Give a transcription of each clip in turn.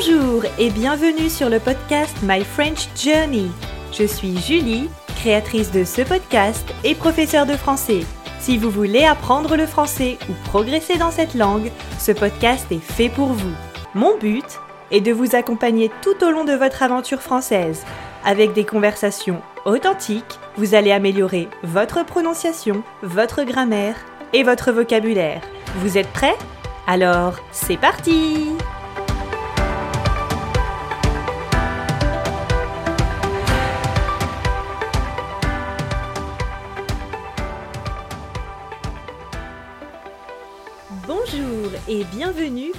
Bonjour et bienvenue sur le podcast My French Journey. Je suis Julie, créatrice de ce podcast et professeure de français. Si vous voulez apprendre le français ou progresser dans cette langue, ce podcast est fait pour vous. Mon but est de vous accompagner tout au long de votre aventure française. Avec des conversations authentiques, vous allez améliorer votre prononciation, votre grammaire et votre vocabulaire. Vous êtes prêts? Alors, c'est parti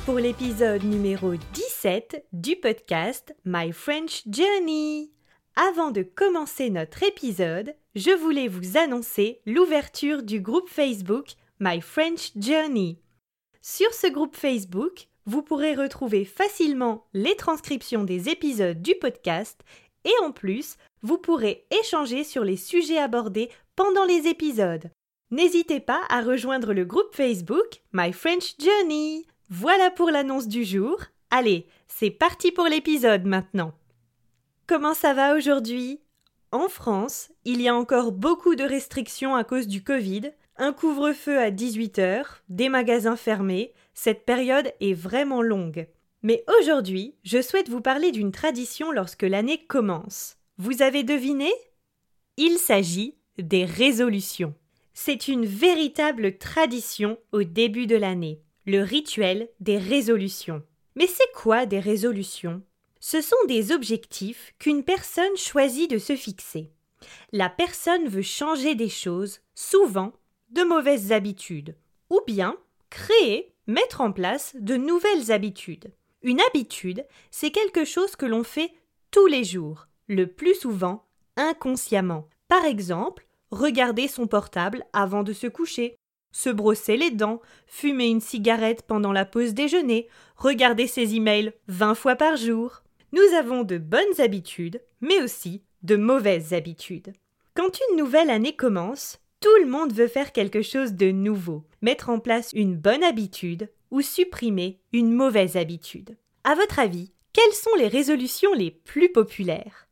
pour l'épisode numéro 17 du podcast My French Journey. Avant de commencer notre épisode, je voulais vous annoncer l'ouverture du groupe Facebook My French Journey. Sur ce groupe Facebook, vous pourrez retrouver facilement les transcriptions des épisodes du podcast et en plus, vous pourrez échanger sur les sujets abordés pendant les épisodes. N'hésitez pas à rejoindre le groupe Facebook My French Journey. Voilà pour l'annonce du jour. Allez, c'est parti pour l'épisode maintenant. Comment ça va aujourd'hui? En France, il y a encore beaucoup de restrictions à cause du Covid, un couvre-feu à 18h, des magasins fermés, cette période est vraiment longue. Mais aujourd'hui, je souhaite vous parler d'une tradition lorsque l'année commence. Vous avez deviné? Il s'agit des résolutions. C'est une véritable tradition au début de l'année, le rituel des résolutions. Mais c'est quoi des résolutions? Ce sont des objectifs qu'une personne choisit de se fixer. La personne veut changer des choses, souvent de mauvaises habitudes, ou bien créer, mettre en place de nouvelles habitudes. Une habitude, c'est quelque chose que l'on fait tous les jours, le plus souvent inconsciemment. Par exemple, regarder son portable avant de se coucher, se brosser les dents, fumer une cigarette pendant la pause déjeuner, regarder ses emails vingt fois par jour. Nous avons de bonnes habitudes, mais aussi de mauvaises habitudes. Quand une nouvelle année commence, tout le monde veut faire quelque chose de nouveau, mettre en place une bonne habitude ou supprimer une mauvaise habitude. À votre avis, quelles sont les résolutions les plus populaires?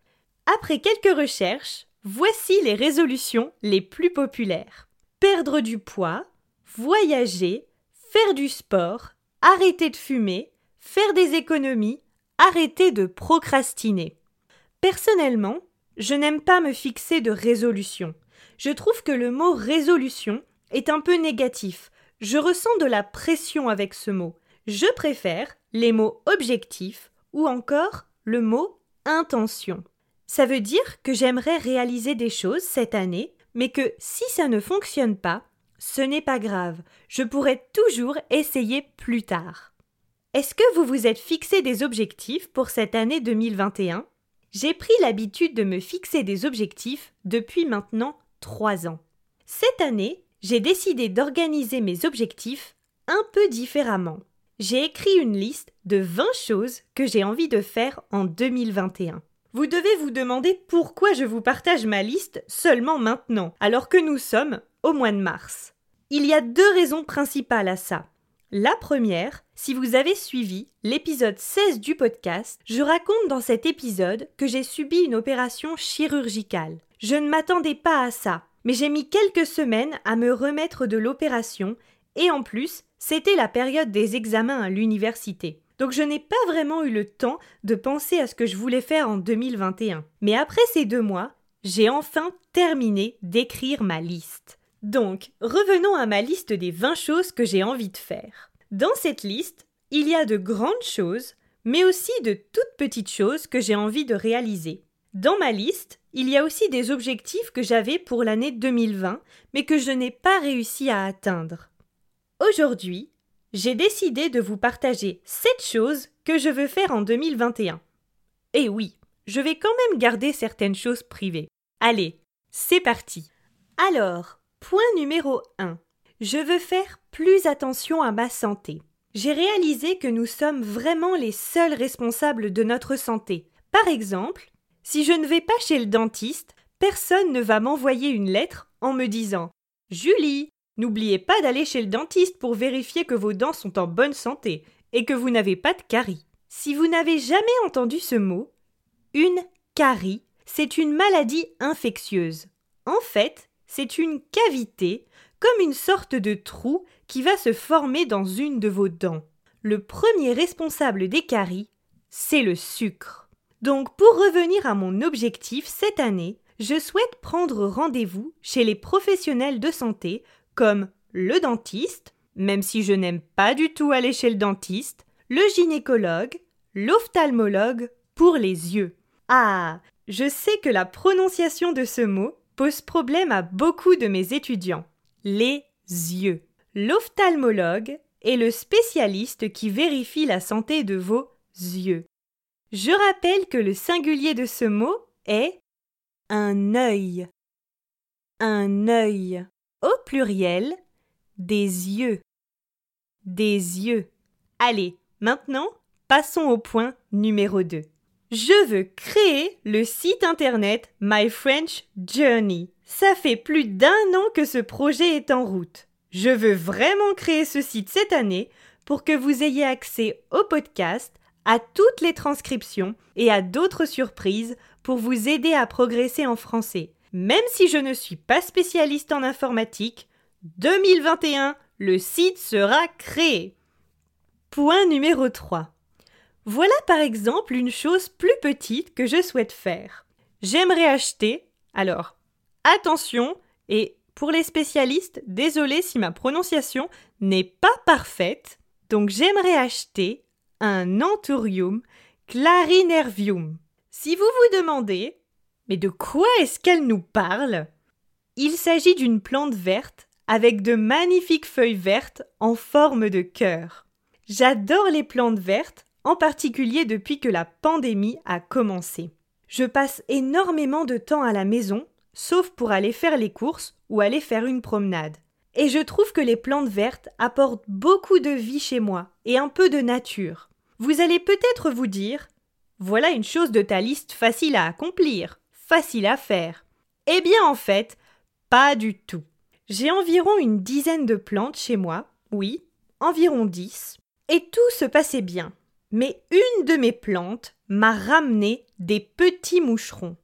Après quelques recherches, Voici les résolutions les plus populaires. Perdre du poids, voyager, faire du sport, arrêter de fumer, faire des économies, arrêter de procrastiner. Personnellement, je n'aime pas me fixer de résolution. Je trouve que le mot résolution est un peu négatif. Je ressens de la pression avec ce mot. Je préfère les mots objectifs ou encore le mot intention. Ça veut dire que j'aimerais réaliser des choses cette année, mais que si ça ne fonctionne pas, ce n'est pas grave, je pourrais toujours essayer plus tard. Est-ce que vous vous êtes fixé des objectifs pour cette année 2021 J'ai pris l'habitude de me fixer des objectifs depuis maintenant trois ans. Cette année, j'ai décidé d'organiser mes objectifs un peu différemment. J'ai écrit une liste de 20 choses que j'ai envie de faire en 2021. Vous devez vous demander pourquoi je vous partage ma liste seulement maintenant, alors que nous sommes au mois de mars. Il y a deux raisons principales à ça. La première, si vous avez suivi l'épisode 16 du podcast, je raconte dans cet épisode que j'ai subi une opération chirurgicale. Je ne m'attendais pas à ça, mais j'ai mis quelques semaines à me remettre de l'opération et en plus, c'était la période des examens à l'université. Donc je n'ai pas vraiment eu le temps de penser à ce que je voulais faire en 2021. Mais après ces deux mois, j'ai enfin terminé d'écrire ma liste. Donc, revenons à ma liste des 20 choses que j'ai envie de faire. Dans cette liste, il y a de grandes choses, mais aussi de toutes petites choses que j'ai envie de réaliser. Dans ma liste, il y a aussi des objectifs que j'avais pour l'année 2020, mais que je n'ai pas réussi à atteindre. Aujourd'hui, j'ai décidé de vous partager 7 choses que je veux faire en 2021. Et oui, je vais quand même garder certaines choses privées. Allez, c'est parti. Alors, point numéro 1. Je veux faire plus attention à ma santé. J'ai réalisé que nous sommes vraiment les seuls responsables de notre santé. Par exemple, si je ne vais pas chez le dentiste, personne ne va m'envoyer une lettre en me disant Julie, N'oubliez pas d'aller chez le dentiste pour vérifier que vos dents sont en bonne santé et que vous n'avez pas de caries. Si vous n'avez jamais entendu ce mot, une carie, c'est une maladie infectieuse. En fait, c'est une cavité, comme une sorte de trou qui va se former dans une de vos dents. Le premier responsable des caries, c'est le sucre. Donc pour revenir à mon objectif cette année, je souhaite prendre rendez-vous chez les professionnels de santé comme le dentiste, même si je n'aime pas du tout aller chez le dentiste, le gynécologue, l'ophtalmologue pour les yeux. Ah, je sais que la prononciation de ce mot pose problème à beaucoup de mes étudiants. Les yeux. L'ophtalmologue est le spécialiste qui vérifie la santé de vos yeux. Je rappelle que le singulier de ce mot est un œil. Un œil. Au pluriel, des yeux. Des yeux. Allez, maintenant, passons au point numéro 2. Je veux créer le site internet My French Journey. Ça fait plus d'un an que ce projet est en route. Je veux vraiment créer ce site cette année pour que vous ayez accès au podcast, à toutes les transcriptions et à d'autres surprises pour vous aider à progresser en français. Même si je ne suis pas spécialiste en informatique, 2021, le site sera créé. Point numéro 3. Voilà par exemple une chose plus petite que je souhaite faire. J'aimerais acheter, alors attention, et pour les spécialistes, désolé si ma prononciation n'est pas parfaite, donc j'aimerais acheter un Anthurium clarinervium. Si vous vous demandez, mais de quoi est-ce qu'elle nous parle? Il s'agit d'une plante verte avec de magnifiques feuilles vertes en forme de cœur. J'adore les plantes vertes, en particulier depuis que la pandémie a commencé. Je passe énormément de temps à la maison, sauf pour aller faire les courses ou aller faire une promenade. Et je trouve que les plantes vertes apportent beaucoup de vie chez moi et un peu de nature. Vous allez peut-être vous dire Voilà une chose de ta liste facile à accomplir, facile à faire. Eh bien en fait, pas du tout. J'ai environ une dizaine de plantes chez moi, oui, environ dix, et tout se passait bien. Mais une de mes plantes m'a ramené des petits moucherons.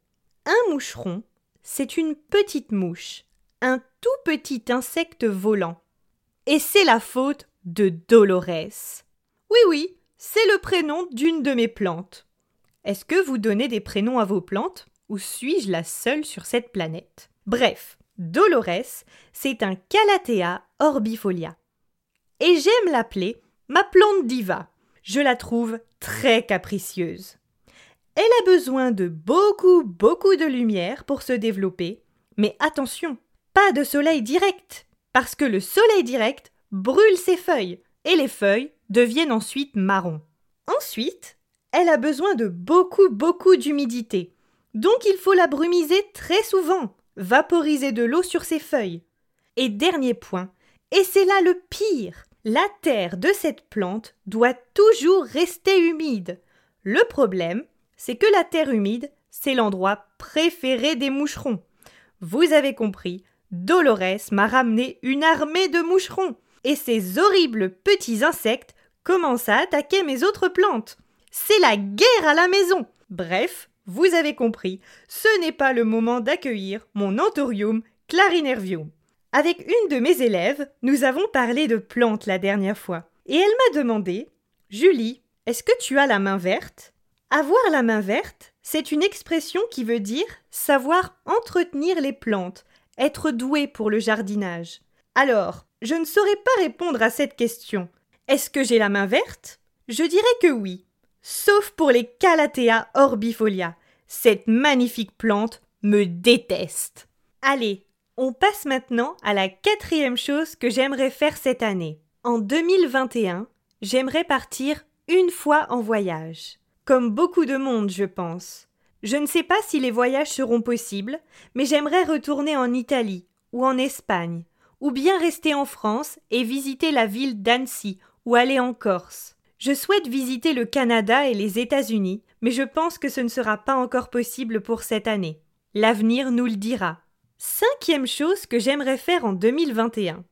Un moucheron, c'est une petite mouche, un tout petit insecte volant. Et c'est la faute de Dolores. Oui, oui, c'est le prénom d'une de mes plantes. Est-ce que vous donnez des prénoms à vos plantes? Ou suis-je la seule sur cette planète? Bref, Dolores, c'est un Calathea orbifolia. Et j'aime l'appeler ma plante diva. Je la trouve très capricieuse. Elle a besoin de beaucoup, beaucoup de lumière pour se développer, mais attention, pas de soleil direct, parce que le soleil direct brûle ses feuilles, et les feuilles deviennent ensuite marron. Ensuite, elle a besoin de beaucoup, beaucoup d'humidité, donc il faut la brumiser très souvent, vaporiser de l'eau sur ses feuilles. Et dernier point, et c'est là le pire, la terre de cette plante doit toujours rester humide. Le problème, c'est que la terre humide, c'est l'endroit préféré des moucherons. Vous avez compris, Dolores m'a ramené une armée de moucherons, et ces horribles petits insectes commencent à attaquer mes autres plantes. C'est la guerre à la maison. Bref, vous avez compris, ce n'est pas le moment d'accueillir mon Anthurium clarinervium. Avec une de mes élèves, nous avons parlé de plantes la dernière fois, et elle m'a demandé Julie, est-ce que tu as la main verte? Avoir la main verte, c'est une expression qui veut dire savoir entretenir les plantes, être doué pour le jardinage. Alors, je ne saurais pas répondre à cette question. Est-ce que j'ai la main verte? Je dirais que oui sauf pour les Calathea orbifolia. Cette magnifique plante me déteste. Allez, on passe maintenant à la quatrième chose que j'aimerais faire cette année. En 2021, j'aimerais partir une fois en voyage. Comme beaucoup de monde, je pense. Je ne sais pas si les voyages seront possibles, mais j'aimerais retourner en Italie ou en Espagne, ou bien rester en France et visiter la ville d'Annecy ou aller en Corse. Je souhaite visiter le Canada et les États-Unis, mais je pense que ce ne sera pas encore possible pour cette année. L'avenir nous le dira. Cinquième chose que j'aimerais faire en 2021.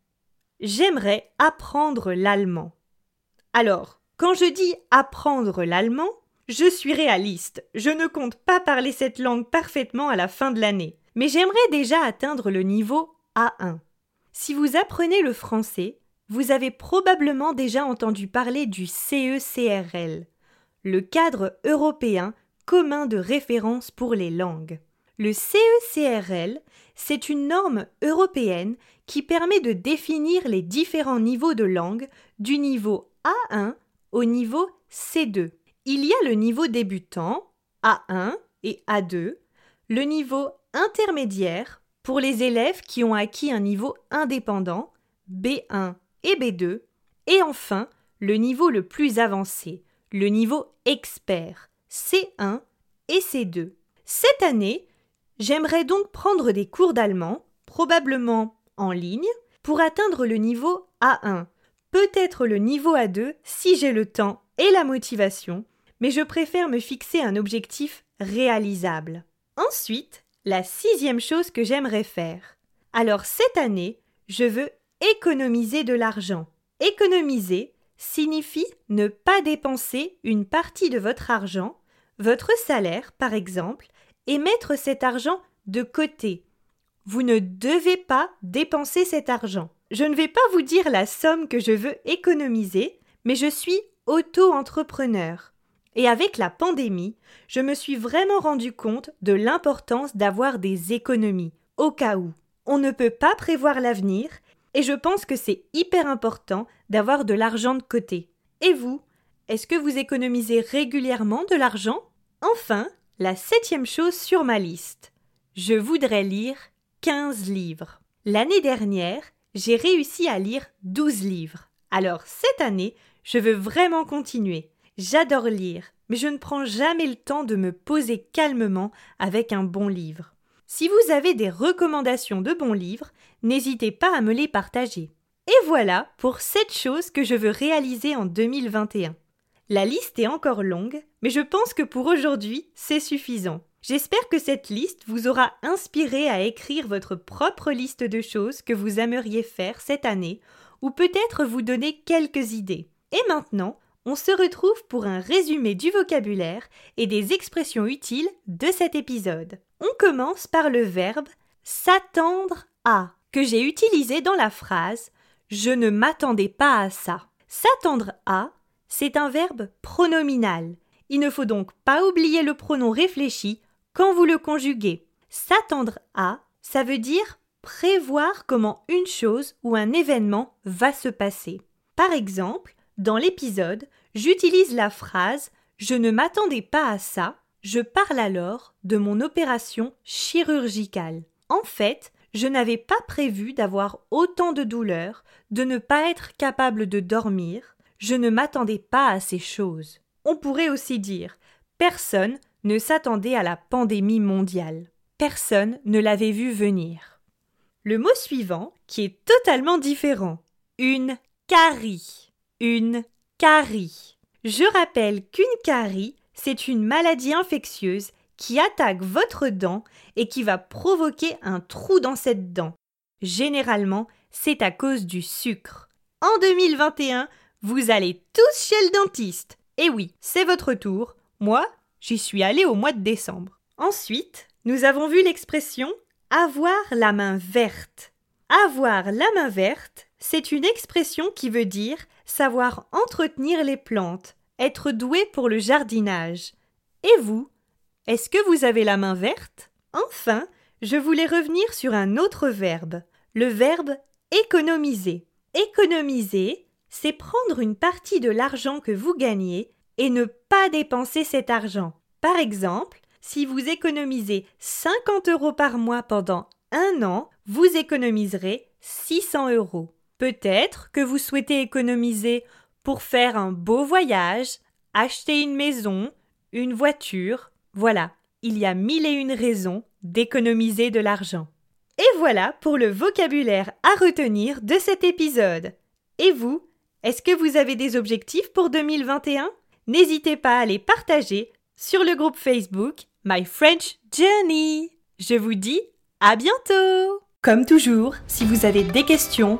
J'aimerais apprendre l'allemand. Alors, Quand je dis apprendre l'allemand, je suis réaliste. Je ne compte pas parler cette langue parfaitement à la fin de l'année. Mais j'aimerais déjà atteindre le niveau A1. Si vous apprenez le français, vous avez probablement déjà entendu parler du CECRL, le cadre européen commun de référence pour les langues. Le CECRL, c'est une norme européenne qui permet de définir les différents niveaux de langue du niveau A1 au niveau C2. Il y a le niveau débutant, A1 et A2, le niveau intermédiaire pour les élèves qui ont acquis un niveau indépendant, B1 et B2, et enfin le niveau le plus avancé, le niveau expert, C1 et C2. Cette année, j'aimerais donc prendre des cours d'allemand, probablement en ligne, pour atteindre le niveau A1, peut-être le niveau A2 si j'ai le temps et la motivation, mais je préfère me fixer un objectif réalisable. Ensuite, la sixième chose que j'aimerais faire. Alors cette année, je veux économiser de l'argent. Économiser signifie ne pas dépenser une partie de votre argent, votre salaire par exemple, et mettre cet argent de côté. Vous ne devez pas dépenser cet argent. Je ne vais pas vous dire la somme que je veux économiser, mais je suis auto-entrepreneur. Et avec la pandémie, je me suis vraiment rendu compte de l'importance d'avoir des économies, au cas où. On ne peut pas prévoir l'avenir, et je pense que c'est hyper important d'avoir de l'argent de côté. Et vous, est-ce que vous économisez régulièrement de l'argent? Enfin, la septième chose sur ma liste. Je voudrais lire 15 livres. L'année dernière, j'ai réussi à lire 12 livres. Alors cette année, je veux vraiment continuer. J'adore lire, mais je ne prends jamais le temps de me poser calmement avec un bon livre. Si vous avez des recommandations de bons livres, n'hésitez pas à me les partager. Et voilà pour 7 choses que je veux réaliser en 2021. La liste est encore longue, mais je pense que pour aujourd'hui, c'est suffisant. J'espère que cette liste vous aura inspiré à écrire votre propre liste de choses que vous aimeriez faire cette année, ou peut-être vous donner quelques idées. Et maintenant, on se retrouve pour un résumé du vocabulaire et des expressions utiles de cet épisode. On commence par le verbe s'attendre à, que j'ai utilisé dans la phrase Je ne m'attendais pas à ça. S'attendre à, c'est un verbe pronominal. Il ne faut donc pas oublier le pronom réfléchi quand vous le conjuguez, s'attendre à, ça veut dire prévoir comment une chose ou un événement va se passer. Par exemple, dans l'épisode, j'utilise la phrase Je ne m'attendais pas à ça. Je parle alors de mon opération chirurgicale. En fait, je n'avais pas prévu d'avoir autant de douleurs, de ne pas être capable de dormir. Je ne m'attendais pas à ces choses. On pourrait aussi dire Personne ne s'attendait à la pandémie mondiale. Personne ne l'avait vu venir. Le mot suivant, qui est totalement différent, une carie. Une carie. Je rappelle qu'une carie, c'est une maladie infectieuse qui attaque votre dent et qui va provoquer un trou dans cette dent. Généralement, c'est à cause du sucre. En 2021, vous allez tous chez le dentiste. Et oui, c'est votre tour. Moi, J'y suis allée au mois de décembre. Ensuite, nous avons vu l'expression avoir la main verte. Avoir la main verte, c'est une expression qui veut dire savoir entretenir les plantes, être doué pour le jardinage. Et vous Est-ce que vous avez la main verte? Enfin, je voulais revenir sur un autre verbe, le verbe économiser. Économiser, c'est prendre une partie de l'argent que vous gagnez et ne pas dépenser cet argent. Par exemple, si vous économisez 50 euros par mois pendant un an, vous économiserez 600 euros. Peut-être que vous souhaitez économiser pour faire un beau voyage, acheter une maison, une voiture. Voilà, il y a mille et une raisons d'économiser de l'argent. Et voilà pour le vocabulaire à retenir de cet épisode. Et vous, est-ce que vous avez des objectifs pour 2021 N'hésitez pas à les partager sur le groupe Facebook My French Journey. Je vous dis à bientôt Comme toujours, si vous avez des questions,